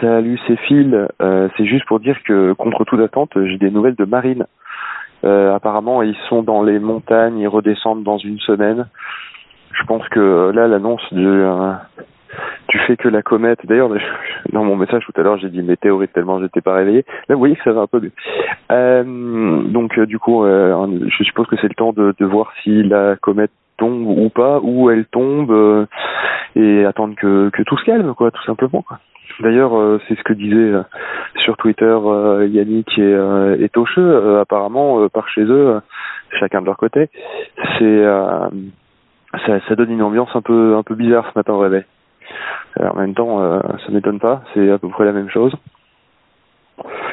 Salut, c'est Phil. Euh, c'est juste pour dire que, contre toute attente, j'ai des nouvelles de Marine. Euh, apparemment, ils sont dans les montagnes, ils redescendent dans une semaine. Je pense que là, l'annonce du, euh, du fait que la comète... D'ailleurs, dans mon message tout à l'heure, j'ai dit météorite tellement j'étais pas réveillé. Là, vous voyez que ça va un peu mieux. Euh, donc, euh, du coup, euh, je suppose que c'est le temps de, voir si la comète tombe ou pas, où elle tombe, euh, et attendre que, que tout se calme, quoi, tout simplement. D'ailleurs, euh, c'est ce que disait euh, sur Twitter euh, Yannick et, et Tocheux. Apparemment, par chez eux, chacun de leur côté, c'est ça, ça donne une ambiance un peu un peu bizarre ce matin au réveil. En même temps, euh, ça m'étonne pas, c'est à peu près la même chose.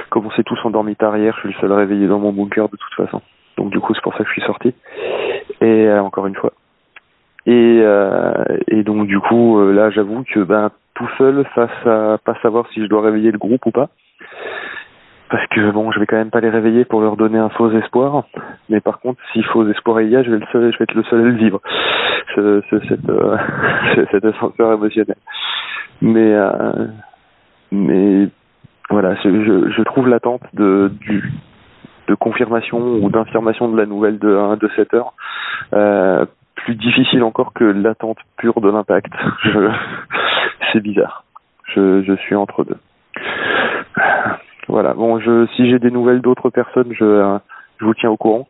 Comme on s'est tous endormis tard hier, je suis le seul réveillé dans mon bunker de toute façon. Donc du coup, c'est pour ça que je suis sorti. Et encore une fois. Et, et donc du coup, là, j'avoue que ben tout seul face à pas savoir si je dois réveiller le groupe ou pas. Parce que bon, je vais quand même pas les réveiller pour leur donner un faux espoir. Mais par contre, si faux espoir il y a, je vais, le seul, je vais être le seul à le vivre. Ce, ce, cette, euh, cet ascenseur émotionnel. Mais, euh, mais voilà, je, trouve l'attente de, de confirmation ou d'information de la nouvelle de, hein, de cette heure euh, plus difficile encore que l'attente pure de l'impact. Je, c'est bizarre. Je, suis entre deux. Voilà. Bon, je, si j'ai des nouvelles d'autres personnes, je, euh, vous tiens au courant.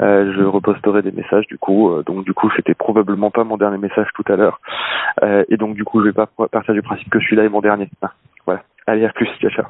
Euh, je reposterai des messages du coup. Euh, donc du coup, c'était probablement pas mon dernier message tout à l'heure. Et donc du coup, je vais pas partir du principe que celui-là est mon dernier. Voilà. Allez, à plus. Ciao, ciao.